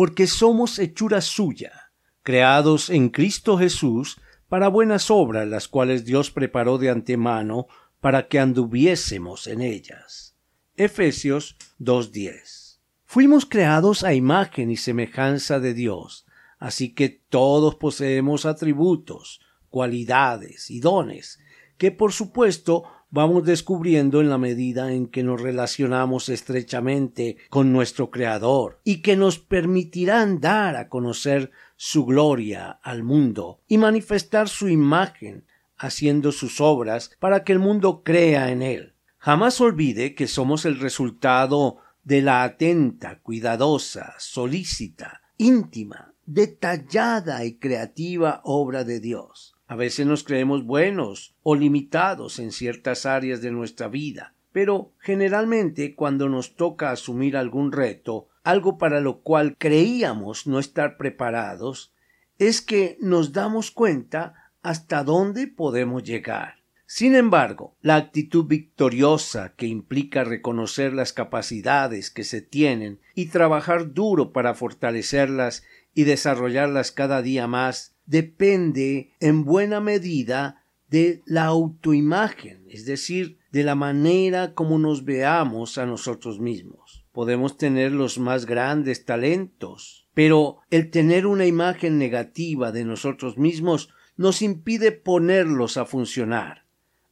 porque somos hechura suya, creados en Cristo Jesús para buenas obras, las cuales Dios preparó de antemano para que anduviésemos en ellas. Efesios 2.10. Fuimos creados a imagen y semejanza de Dios, así que todos poseemos atributos, cualidades y dones, que por supuesto vamos descubriendo en la medida en que nos relacionamos estrechamente con nuestro Creador y que nos permitirán dar a conocer su gloria al mundo y manifestar su imagen haciendo sus obras para que el mundo crea en él. Jamás olvide que somos el resultado de la atenta, cuidadosa, solícita, íntima, detallada y creativa obra de Dios. A veces nos creemos buenos o limitados en ciertas áreas de nuestra vida, pero generalmente cuando nos toca asumir algún reto, algo para lo cual creíamos no estar preparados, es que nos damos cuenta hasta dónde podemos llegar. Sin embargo, la actitud victoriosa que implica reconocer las capacidades que se tienen y trabajar duro para fortalecerlas y desarrollarlas cada día más depende en buena medida de la autoimagen, es decir, de la manera como nos veamos a nosotros mismos. Podemos tener los más grandes talentos, pero el tener una imagen negativa de nosotros mismos nos impide ponerlos a funcionar.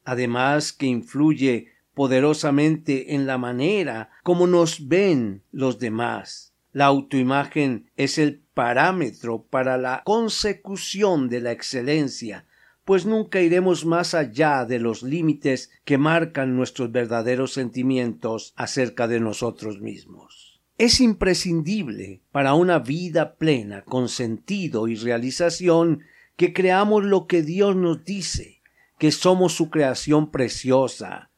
Además que influye poderosamente en la manera como nos ven los demás. La autoimagen es el parámetro para la consecución de la excelencia, pues nunca iremos más allá de los límites que marcan nuestros verdaderos sentimientos acerca de nosotros mismos. Es imprescindible para una vida plena, con sentido y realización, que creamos lo que Dios nos dice, que somos su creación preciosa,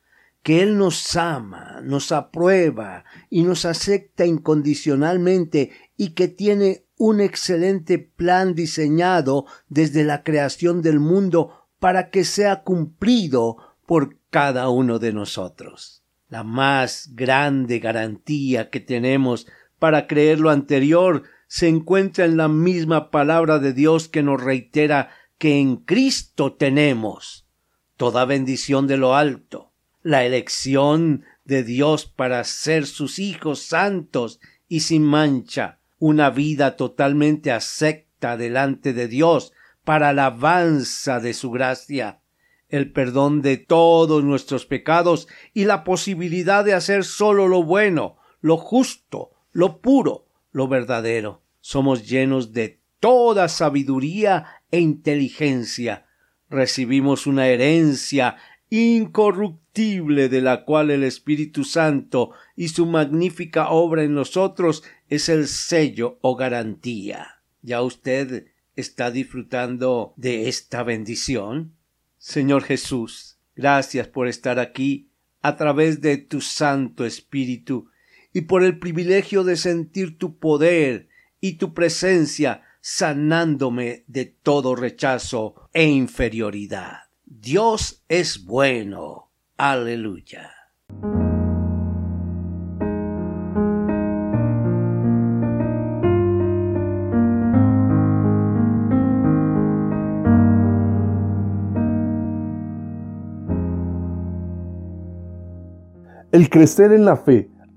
que Él nos ama, nos aprueba y nos acepta incondicionalmente y que tiene un excelente plan diseñado desde la creación del mundo para que sea cumplido por cada uno de nosotros. La más grande garantía que tenemos para creer lo anterior se encuentra en la misma palabra de Dios que nos reitera que en Cristo tenemos toda bendición de lo alto, la elección de Dios para ser sus hijos santos y sin mancha, una vida totalmente acepta delante de Dios para alabanza de su gracia, el perdón de todos nuestros pecados y la posibilidad de hacer solo lo bueno, lo justo, lo puro, lo verdadero. Somos llenos de toda sabiduría e inteligencia. Recibimos una herencia incorruptible de la cual el Espíritu Santo y su magnífica obra en nosotros es el sello o garantía. ¿Ya usted está disfrutando de esta bendición? Señor Jesús, gracias por estar aquí a través de tu Santo Espíritu y por el privilegio de sentir tu poder y tu presencia sanándome de todo rechazo e inferioridad. Dios es bueno. Aleluya. El crecer en la fe